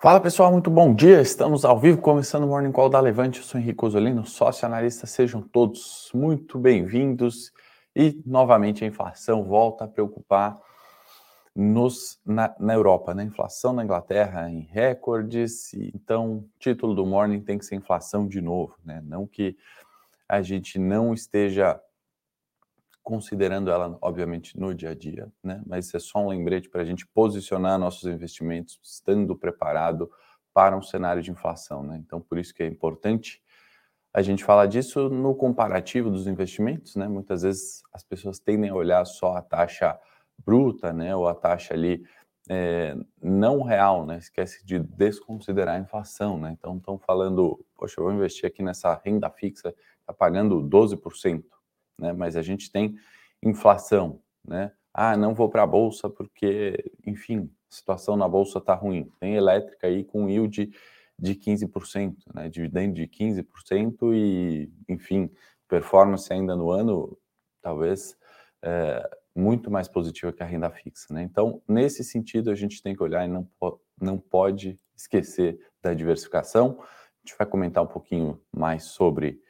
Fala pessoal, muito bom dia. Estamos ao vivo, começando o Morning Call da Levante. Eu sou Henrique Osolino, sócio analista. Sejam todos muito bem-vindos. E novamente a inflação volta a preocupar nos, na, na, Europa, né? Inflação na Inglaterra em recordes. Então, título do Morning tem que ser inflação de novo, né? Não que a gente não esteja considerando ela, obviamente, no dia a dia, né? Mas é só um lembrete para a gente posicionar nossos investimentos, estando preparado para um cenário de inflação, né? Então, por isso que é importante a gente falar disso no comparativo dos investimentos, né? Muitas vezes as pessoas tendem a olhar só a taxa bruta, né? Ou a taxa ali é, não real, né? Esquece de desconsiderar a inflação, né? Então, estão falando, poxa, eu vou investir aqui nessa renda fixa, está pagando 12% né? Mas a gente tem inflação, né? Ah, não vou para a bolsa porque, enfim, a situação na bolsa está ruim. Tem elétrica aí com yield de 15%, né? Dividendo de 15% e, enfim, performance ainda no ano, talvez é, muito mais positiva que a renda fixa, né? Então, nesse sentido, a gente tem que olhar e não, po não pode esquecer da diversificação. A gente vai comentar um pouquinho mais sobre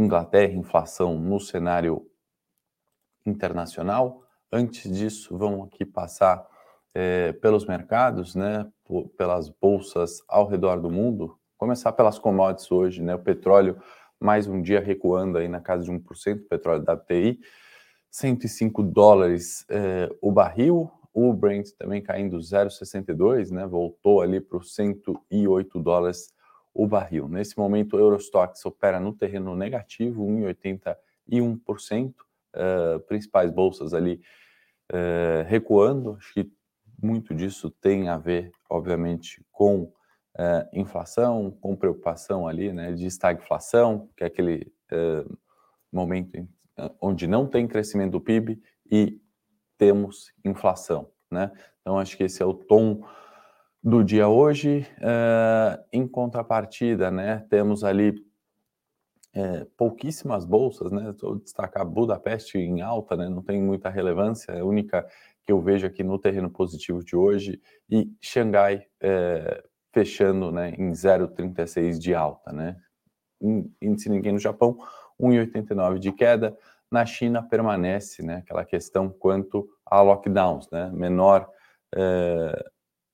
Inglaterra, inflação no cenário internacional. Antes disso, vamos aqui passar é, pelos mercados, né, pelas bolsas ao redor do mundo. Começar pelas commodities hoje, né, o petróleo mais um dia recuando aí na casa de 1%, petróleo da WTI, 105 dólares é, o barril, o Brent também caindo 0,62, né, voltou ali para os 108 dólares o barril. Nesse momento, o Eurostox opera no terreno negativo, 1,81%, uh, principais bolsas ali uh, recuando. Acho que muito disso tem a ver, obviamente, com uh, inflação, com preocupação ali, né, de estagflação, que é aquele momento em, onde não tem crescimento do PIB e temos inflação, né? Então acho que esse é o tom do dia hoje. Uh, em contrapartida, né, temos ali é, pouquíssimas bolsas, né? Vou destacar Budapeste em alta, né? Não tem muita relevância, é a única que eu vejo aqui no terreno positivo de hoje, e Xangai é, fechando né, em 0,36 de alta, né? Índice ninguém no Japão, 1,89 de queda. Na China permanece né, aquela questão quanto a lockdowns, né? Menor é,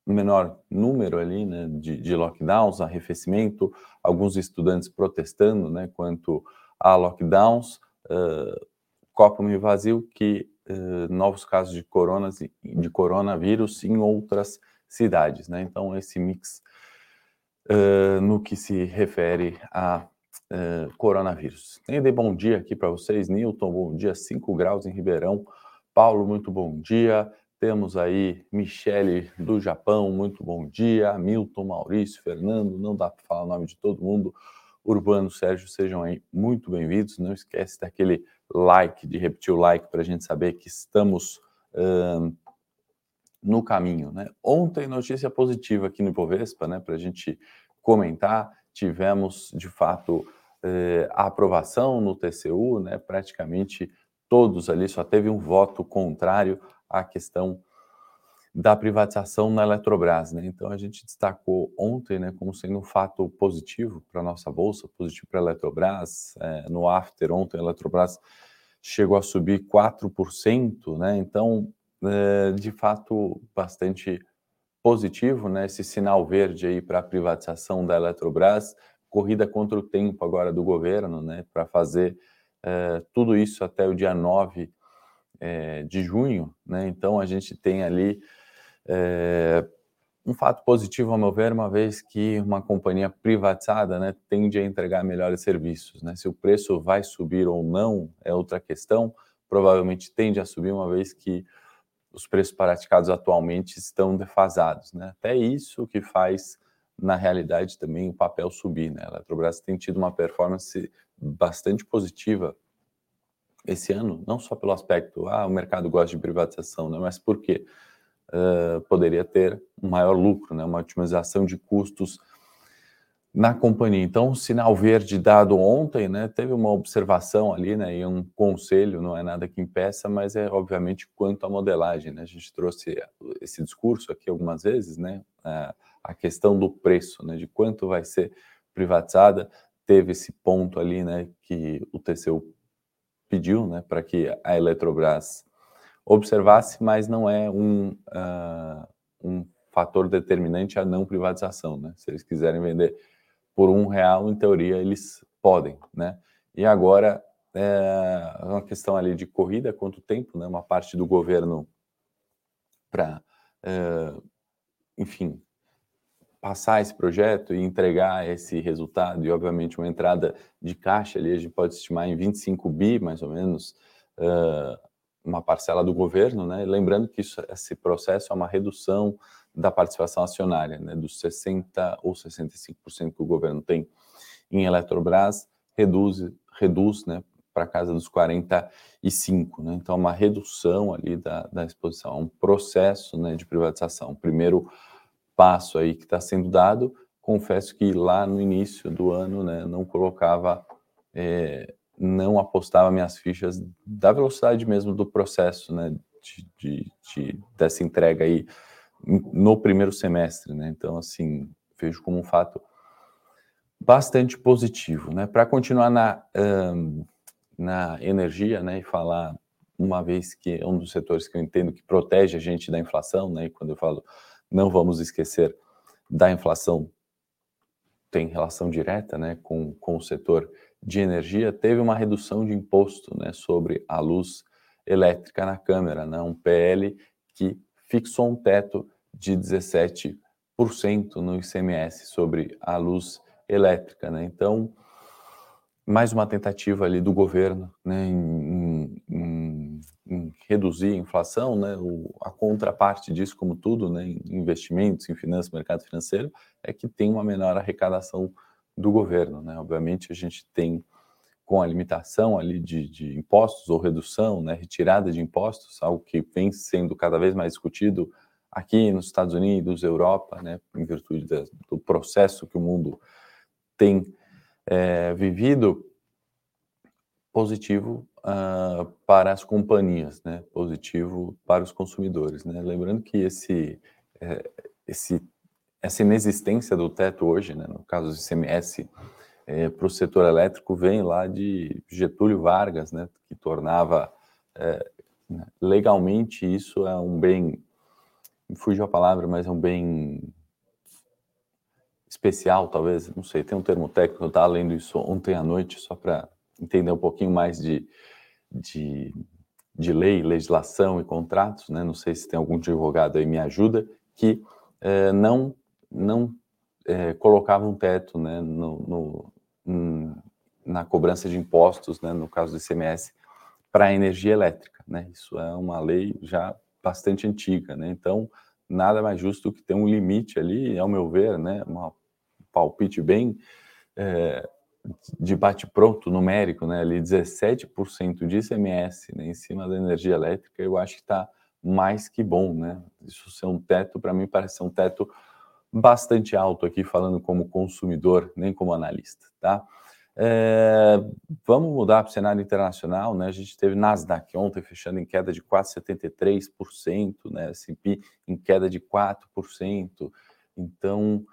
menor número ali né, de, de lockdowns, arrefecimento, alguns estudantes protestando né, quanto a lockdowns, uh, copo meio vazio que uh, novos casos de, coronas, de coronavírus em outras cidades. Né? Então, esse mix uh, no que se refere a coronavírus. Dei bom dia aqui para vocês, Newton, bom dia, 5 graus em Ribeirão. Paulo, muito bom dia. Temos aí Michele do Japão, muito bom dia. Milton, Maurício, Fernando, não dá para falar o nome de todo mundo. Urbano, Sérgio, sejam aí muito bem-vindos. Não esquece daquele like, de repetir o like para a gente saber que estamos no caminho. Né? Ontem, notícia positiva aqui no Ibovespa, né, para a gente comentar. Tivemos, de fato, uh, a aprovação no TCU, né, praticamente todos ali, só teve um voto contrário a questão da privatização na Eletrobras. Né? Então, a gente destacou ontem né, como sendo um fato positivo para a nossa bolsa, positivo para a Eletrobras. É, no after, ontem, a Eletrobras chegou a subir 4%, né? então, é, de fato, bastante positivo, né? esse sinal verde aí para a privatização da Eletrobras, corrida contra o tempo agora do governo, né? para fazer é, tudo isso até o dia 9 é, de junho, né? Então a gente tem ali é, um fato positivo, ao meu ver, uma vez que uma companhia privatizada né, tende a entregar melhores serviços. Né? Se o preço vai subir ou não é outra questão, provavelmente tende a subir, uma vez que os preços praticados atualmente estão defasados. Né? Até isso que faz, na realidade, também o papel subir. Né? A Eletrobras tem tido uma performance bastante positiva esse ano, não só pelo aspecto, ah, o mercado gosta de privatização, né, mas porque uh, poderia ter um maior lucro, né, uma otimização de custos na companhia. Então, sinal verde dado ontem, né? Teve uma observação ali, né? E um conselho, não é nada que impeça, mas é obviamente quanto à modelagem, né? A gente trouxe esse discurso aqui algumas vezes, né? A questão do preço, né? De quanto vai ser privatizada, teve esse ponto ali, né? Que o TCU pediu, né? Para que a Eletrobras observasse, mas não é um, uh, um fator determinante a não privatização, né? Se eles quiserem vender por um real, em teoria, eles podem, né? E agora é uma questão ali de corrida, quanto tempo, né? Uma parte do governo para, é, enfim, passar esse projeto e entregar esse resultado e, obviamente, uma entrada de caixa ali, a gente pode estimar em 25 bi, mais ou menos, uh, uma parcela do governo, né? Lembrando que isso, esse processo é uma redução da participação acionária, né, dos 60% ou 65% que o governo tem em Eletrobras, reduz, reduz né, para casa dos 45%. Né, então, uma redução ali da, da exposição, um processo né, de privatização. Primeiro passo aí que está sendo dado, confesso que lá no início do ano né, não colocava, é, não apostava minhas fichas da velocidade mesmo do processo né, de, de, de dessa entrega aí no primeiro semestre, né? Então, assim, vejo como um fato bastante positivo, né? Para continuar na, um, na energia, né, e falar uma vez que é um dos setores que eu entendo que protege a gente da inflação, né? E quando eu falo não vamos esquecer da inflação, tem relação direta, né, com, com o setor de energia, teve uma redução de imposto, né, sobre a luz elétrica na Câmara, né? Um PL que fixou um teto de 17% no ICMS sobre a luz elétrica, né? Então, mais uma tentativa ali do governo, né, em, em, em reduzir a inflação, né? O, a contraparte disso, como tudo, né, em investimentos, em finanças, mercado financeiro, é que tem uma menor arrecadação do governo, né? Obviamente a gente tem com a limitação ali de, de impostos ou redução, né, retirada de impostos, algo que vem sendo cada vez mais discutido aqui nos Estados Unidos, Europa, né, em virtude do processo que o mundo tem é, vivido, positivo uh, para as companhias, né, positivo para os consumidores. Né? Lembrando que esse, é, esse, essa inexistência do teto hoje, né, no caso do ICMS, é, para o setor elétrico vem lá de Getúlio Vargas, né, que tornava é, legalmente isso é um bem, me fugiu a palavra, mas é um bem especial, talvez, não sei, tem um termo técnico, eu estava lendo isso ontem à noite, só para entender um pouquinho mais de, de, de lei, legislação e contratos, né? não sei se tem algum advogado aí me ajuda, que é, não, não é, colocava um teto né, no, no, na cobrança de impostos, né, no caso do ICMS, para a energia elétrica. Né? Isso é uma lei já bastante antiga. Né? Então, nada mais justo que ter um limite ali, ao meu ver, né, um palpite bem é, de bate-pronto numérico, né, ali 17% de ICMS né, em cima da energia elétrica, eu acho que está mais que bom. Né? Isso ser um teto, para mim, parece ser um teto bastante alto aqui, falando como consumidor, nem como analista, tá? É, vamos mudar para o cenário internacional, né? A gente teve Nasdaq ontem fechando em queda de 4,73%, né? S&P em queda de 4%. Então,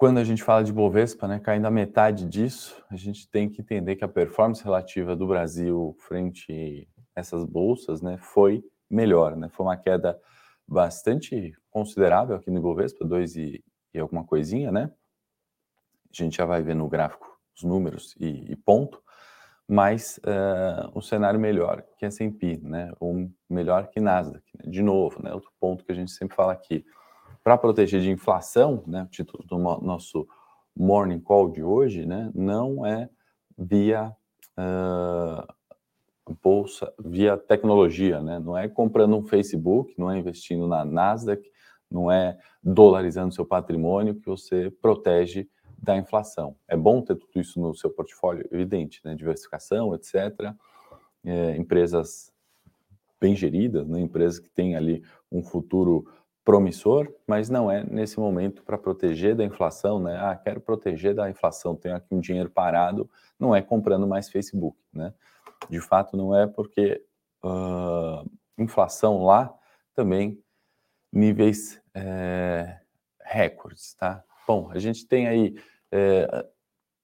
quando a gente fala de Bovespa, né, caindo a metade disso, a gente tem que entender que a performance relativa do Brasil frente a essas bolsas, né, foi melhor, né? Foi uma queda bastante considerável aqui no Ibovespa, 2 e, e alguma coisinha, né? A gente já vai ver no gráfico os números e, e ponto, mas uh, um cenário melhor que S&P, né? Ou melhor que Nasdaq, né? de novo, né? Outro ponto que a gente sempre fala aqui, para proteger de inflação, né? O título do nosso morning call de hoje, né? Não é via uh, bolsa via tecnologia, né? Não é comprando um Facebook, não é investindo na Nasdaq, não é dolarizando seu patrimônio que você protege da inflação. É bom ter tudo isso no seu portfólio, evidente, né? Diversificação, etc. É, empresas bem geridas, né? Empresas que têm ali um futuro promissor, mas não é nesse momento para proteger da inflação, né? Ah, quero proteger da inflação, tenho aqui um dinheiro parado, não é comprando mais Facebook, né? De fato, não é porque uh, inflação lá também níveis é, recordes, tá? Bom, a gente tem aí é,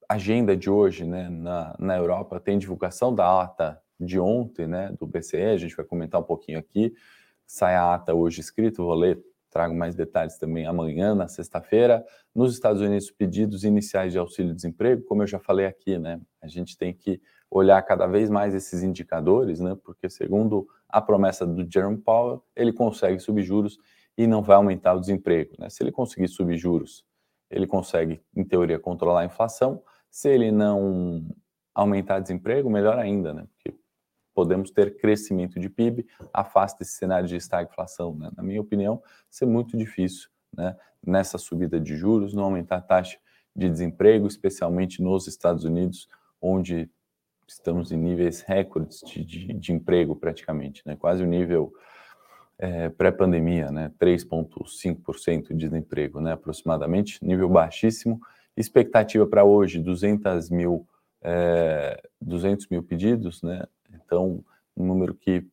agenda de hoje, né? Na, na Europa tem divulgação da ata de ontem, né? Do BCE, a gente vai comentar um pouquinho aqui sai a ata hoje escrito, vou ler, trago mais detalhes também amanhã, na sexta-feira. Nos Estados Unidos, pedidos iniciais de auxílio-desemprego, como eu já falei aqui, né? A gente tem que olhar cada vez mais esses indicadores, né? Porque segundo a promessa do Jerome Powell, ele consegue subir juros e não vai aumentar o desemprego, né? Se ele conseguir subir juros, ele consegue, em teoria, controlar a inflação. Se ele não aumentar desemprego, melhor ainda, né? Podemos ter crescimento de PIB, afasta esse cenário de estagflação. Né? Na minha opinião, ser muito difícil né? nessa subida de juros, não aumentar a taxa de desemprego, especialmente nos Estados Unidos, onde estamos em níveis recordes de, de, de emprego praticamente, né? quase o nível é, pré-pandemia, né? 3,5% de desemprego, né? aproximadamente, nível baixíssimo. Expectativa para hoje, 200 mil, é, 200 mil pedidos, né? Então, um número que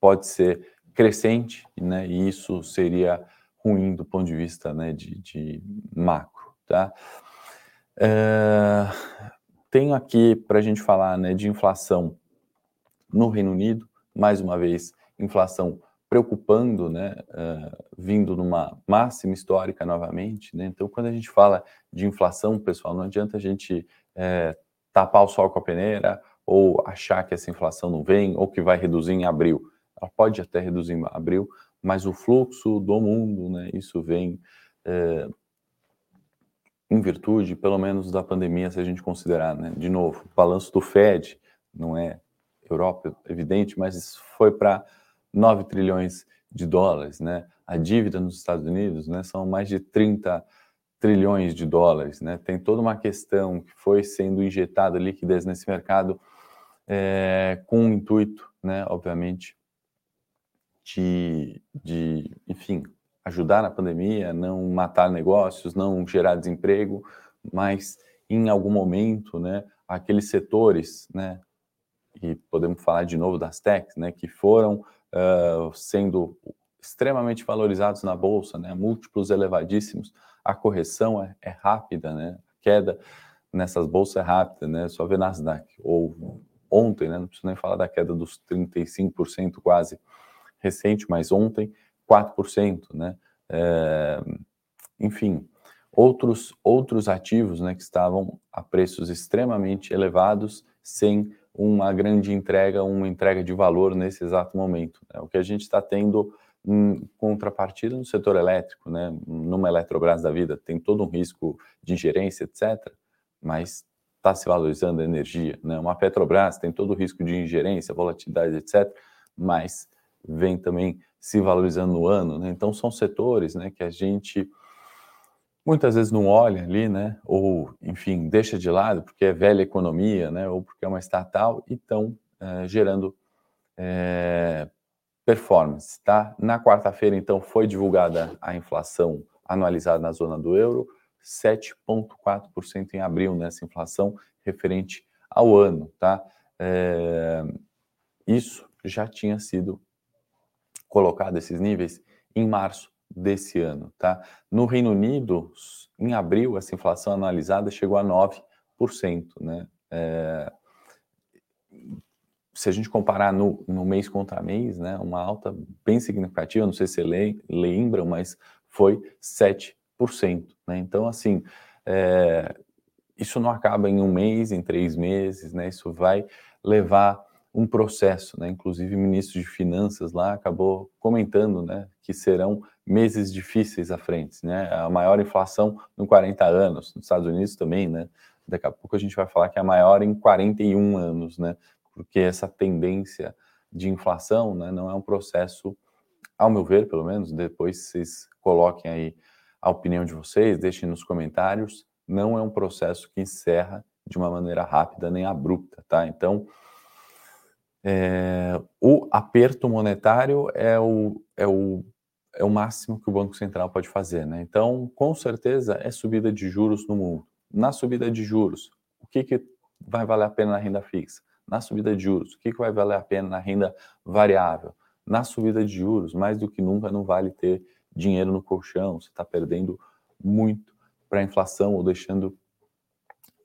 pode ser crescente, né? E isso seria ruim do ponto de vista né, de, de macro, tá? É, tenho aqui para a gente falar né, de inflação no Reino Unido, mais uma vez, inflação preocupando, né, uh, vindo numa máxima histórica novamente, né? Então, quando a gente fala de inflação, pessoal, não adianta a gente é, tapar o sol com a peneira ou achar que essa inflação não vem, ou que vai reduzir em abril. Ela pode até reduzir em abril, mas o fluxo do mundo, né, isso vem é, em virtude, pelo menos, da pandemia, se a gente considerar, né, de novo, o balanço do Fed, não é Europa, evidente, mas foi para 9 trilhões de dólares, né? A dívida nos Estados Unidos, né, são mais de 30 trilhões de dólares, né? Tem toda uma questão que foi sendo injetada liquidez nesse mercado é, com o intuito, né, obviamente, de, de, enfim, ajudar na pandemia, não matar negócios, não gerar desemprego, mas em algum momento, né, aqueles setores, né, e podemos falar de novo das techs, né, que foram uh, sendo extremamente valorizados na bolsa, né, múltiplos elevadíssimos, a correção é, é rápida, né, a queda nessas bolsas é rápida, né, só ver Nasdaq ou ontem, né, não preciso nem falar da queda dos 35% quase recente, mas ontem 4%, né? É, enfim, outros outros ativos, né, que estavam a preços extremamente elevados sem uma grande entrega, uma entrega de valor nesse exato momento. Né? O que a gente está tendo em contrapartida no setor elétrico, né? Numa Eletrobras da vida tem todo um risco de ingerência, etc. Mas está se valorizando a energia. Né? Uma Petrobras tem todo o risco de ingerência, volatilidade, etc., mas vem também se valorizando no ano. Né? Então, são setores né, que a gente muitas vezes não olha ali, né? ou, enfim, deixa de lado porque é velha economia, né? ou porque é uma estatal, e estão é, gerando é, performance. Tá? Na quarta-feira, então, foi divulgada a inflação anualizada na zona do euro, 7,4% em abril nessa inflação referente ao ano, tá? É, isso já tinha sido colocado esses níveis em março desse ano, tá? No Reino Unido, em abril, essa inflação analisada chegou a 9%, né? É, se a gente comparar no, no, mês contra mês, né, uma alta bem significativa, não sei se você lembram, mas foi 7 né? Então, assim, é, isso não acaba em um mês, em três meses, né? Isso vai levar um processo, né? Inclusive, o ministro de Finanças lá acabou comentando, né, que serão meses difíceis à frente, né? A maior inflação em 40 anos, nos Estados Unidos também, né? Daqui a pouco a gente vai falar que é a maior em 41 anos, né? Porque essa tendência de inflação, né, não é um processo, ao meu ver, pelo menos, depois vocês coloquem aí a opinião de vocês, deixem nos comentários. Não é um processo que encerra de uma maneira rápida nem abrupta, tá? Então, é, o aperto monetário é o, é o é o máximo que o Banco Central pode fazer, né? Então, com certeza, é subida de juros no mundo. Na subida de juros, o que, que vai valer a pena na renda fixa? Na subida de juros, o que, que vai valer a pena na renda variável? Na subida de juros, mais do que nunca, não vale ter dinheiro no colchão, você está perdendo muito para a inflação ou deixando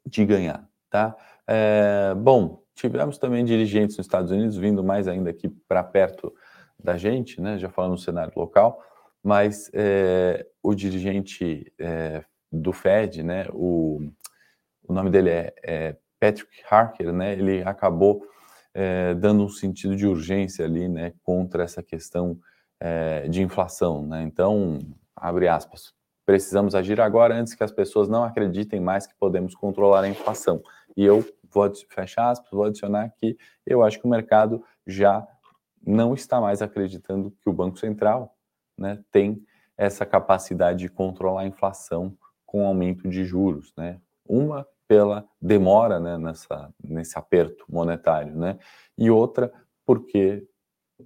de ganhar, tá? É, bom, tivemos também dirigentes nos Estados Unidos vindo mais ainda aqui para perto da gente, né? Já falando no cenário local, mas é, o dirigente é, do Fed, né? O, o nome dele é, é Patrick Harker, né? Ele acabou é, dando um sentido de urgência ali, né? Contra essa questão é, de inflação, né? Então, abre aspas, precisamos agir agora antes que as pessoas não acreditem mais que podemos controlar a inflação. E eu vou fechar aspas, vou adicionar que eu acho que o mercado já não está mais acreditando que o Banco Central né, tem essa capacidade de controlar a inflação com aumento de juros, né? Uma pela demora né, nessa, nesse aperto monetário, né? E outra porque,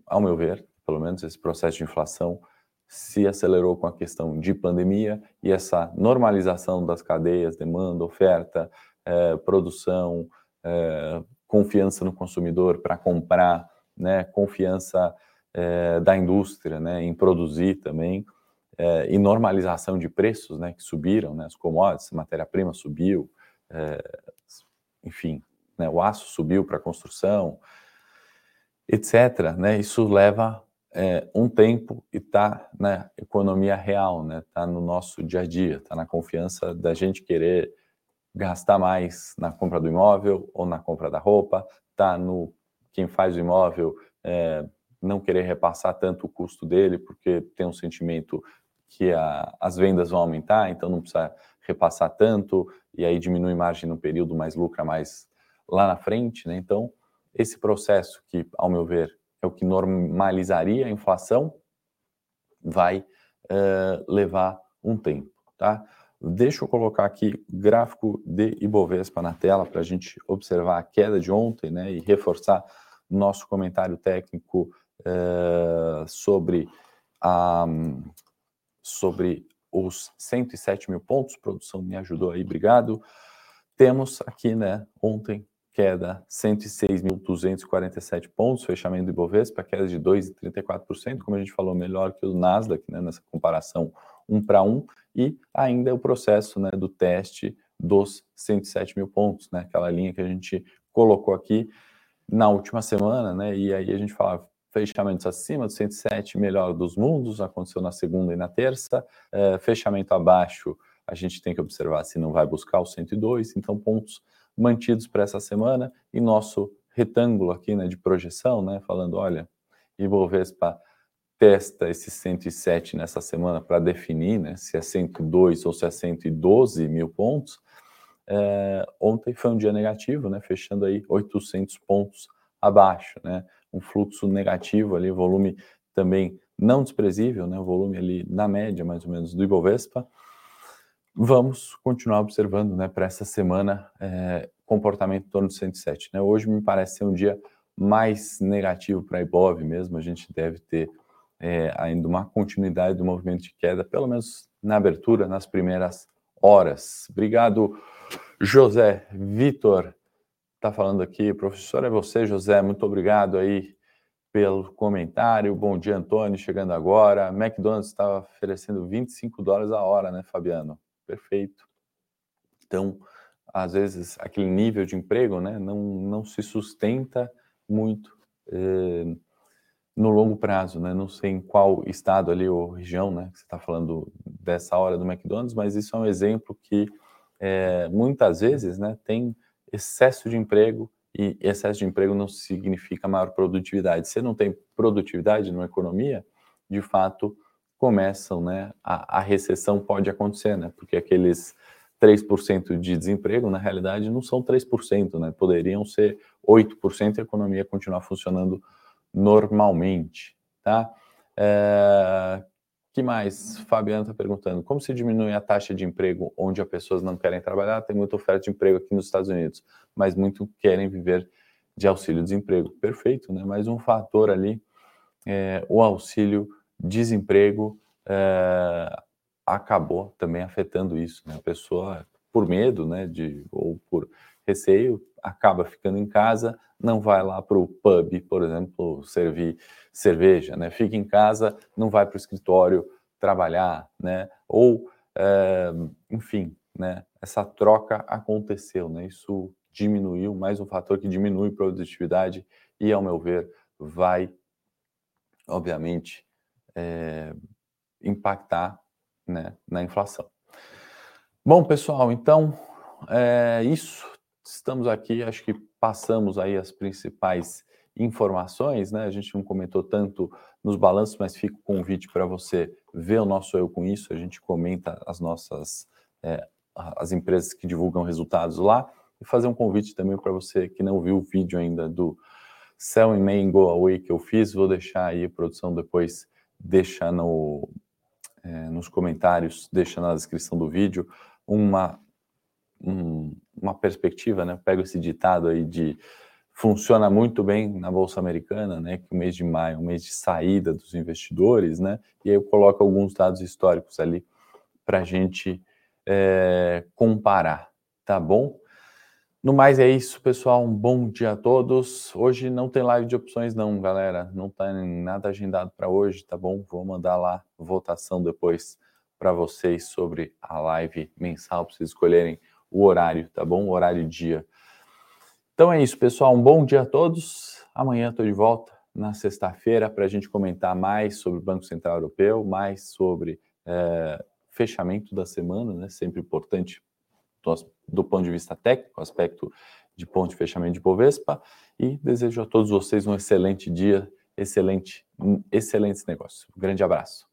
ao meu ver, pelo menos esse processo de inflação se acelerou com a questão de pandemia e essa normalização das cadeias, demanda, oferta, eh, produção, eh, confiança no consumidor para comprar, né, confiança eh, da indústria né, em produzir também, e normalização de preços né, que subiram, né, as commodities, matéria-prima subiu, enfim, né, o aço subiu para a construção, etc. Né, isso leva é, um tempo e está na economia real, né? Está no nosso dia a dia, está na confiança da gente querer gastar mais na compra do imóvel ou na compra da roupa, está no quem faz o imóvel é, não querer repassar tanto o custo dele porque tem um sentimento que a, as vendas vão aumentar, então não precisa repassar tanto e aí diminui margem no período, mas lucra mais lá na frente, né? Então esse processo que, ao meu ver, é o que normalizaria a inflação, vai uh, levar um tempo, tá? Deixa eu colocar aqui gráfico de Ibovespa na tela para a gente observar a queda de ontem, né, e reforçar nosso comentário técnico uh, sobre a sobre os 107 mil pontos. Produção me ajudou aí, obrigado. Temos aqui, né, ontem queda 106.247 pontos, fechamento do Ibovespa, queda de 2,34%, como a gente falou, melhor que o Nasdaq, né, nessa comparação um para um, e ainda o processo né, do teste dos 107 mil pontos, né, aquela linha que a gente colocou aqui na última semana, né, e aí a gente falava fechamentos acima do 107, melhor dos mundos, aconteceu na segunda e na terça, é, fechamento abaixo, a gente tem que observar se não vai buscar o 102, então pontos mantidos para essa semana e nosso retângulo aqui né, de projeção, né, falando, olha, Ibovespa testa esse 107 nessa semana para definir né, se é 102 ou se é 112 mil pontos. É, ontem foi um dia negativo, né, fechando aí 800 pontos abaixo, né, um fluxo negativo ali, volume também não desprezível, né, volume ali na média mais ou menos do Ibovespa vamos continuar observando né, para essa semana é, comportamento em torno de 107. Né? Hoje me parece ser um dia mais negativo para a Ibov mesmo, a gente deve ter é, ainda uma continuidade do movimento de queda, pelo menos na abertura, nas primeiras horas. Obrigado, José Vitor. Está falando aqui, professor, é você, José, muito obrigado aí pelo comentário. Bom dia, Antônio, chegando agora. McDonald's está oferecendo 25 dólares a hora, né, Fabiano? Perfeito. Então, às vezes, aquele nível de emprego né, não, não se sustenta muito eh, no longo prazo. Né? Não sei em qual estado ali ou região né, que você está falando dessa hora do McDonald's, mas isso é um exemplo que eh, muitas vezes né, tem excesso de emprego e excesso de emprego não significa maior produtividade. Se não tem produtividade numa economia, de fato, começam, né, a, a recessão pode acontecer, né, porque aqueles 3% de desemprego, na realidade, não são 3%, né, poderiam ser 8% e a economia continuar funcionando normalmente, tá? É, que mais? Fabiano está perguntando, como se diminui a taxa de emprego onde as pessoas não querem trabalhar? Tem muita oferta de emprego aqui nos Estados Unidos, mas muito querem viver de auxílio-desemprego. Perfeito, né? Mais um fator ali, é, o auxílio desemprego é, acabou também afetando isso. Né? A pessoa, por medo, né, de, ou por receio, acaba ficando em casa, não vai lá para o pub, por exemplo, servir cerveja, né? Fica em casa, não vai para o escritório trabalhar, né? Ou, é, enfim, né? Essa troca aconteceu, né? Isso diminuiu, mais um fator que diminui a produtividade e, ao meu ver, vai, obviamente, é, impactar né, na inflação. Bom, pessoal, então é isso. Estamos aqui, acho que passamos aí as principais informações, né? A gente não comentou tanto nos balanços, mas fica o convite para você ver o nosso Eu Com Isso. A gente comenta as nossas, é, as empresas que divulgam resultados lá e fazer um convite também para você que não viu o vídeo ainda do Sell in May Go Away que eu fiz. Vou deixar aí a produção depois, deixa no, é, nos comentários, deixa na descrição do vídeo uma, um, uma perspectiva, né? Pego esse ditado aí de funciona muito bem na Bolsa Americana, né? Que o mês de maio é um mês de saída dos investidores, né? E aí eu coloco alguns dados históricos ali para a gente é, comparar, tá bom? No mais é isso, pessoal. Um bom dia a todos. Hoje não tem live de opções, não, galera. Não tá nada agendado para hoje, tá bom? Vou mandar lá votação depois para vocês sobre a live mensal, para vocês escolherem o horário, tá bom? O horário e dia. Então é isso, pessoal. Um bom dia a todos. Amanhã estou de volta na sexta-feira para a gente comentar mais sobre o Banco Central Europeu, mais sobre é, fechamento da semana, né? Sempre importante do, do ponto de vista técnico, aspecto de ponto de fechamento de Bovespa. E desejo a todos vocês um excelente dia, excelente, excelentes negócios. Um grande abraço.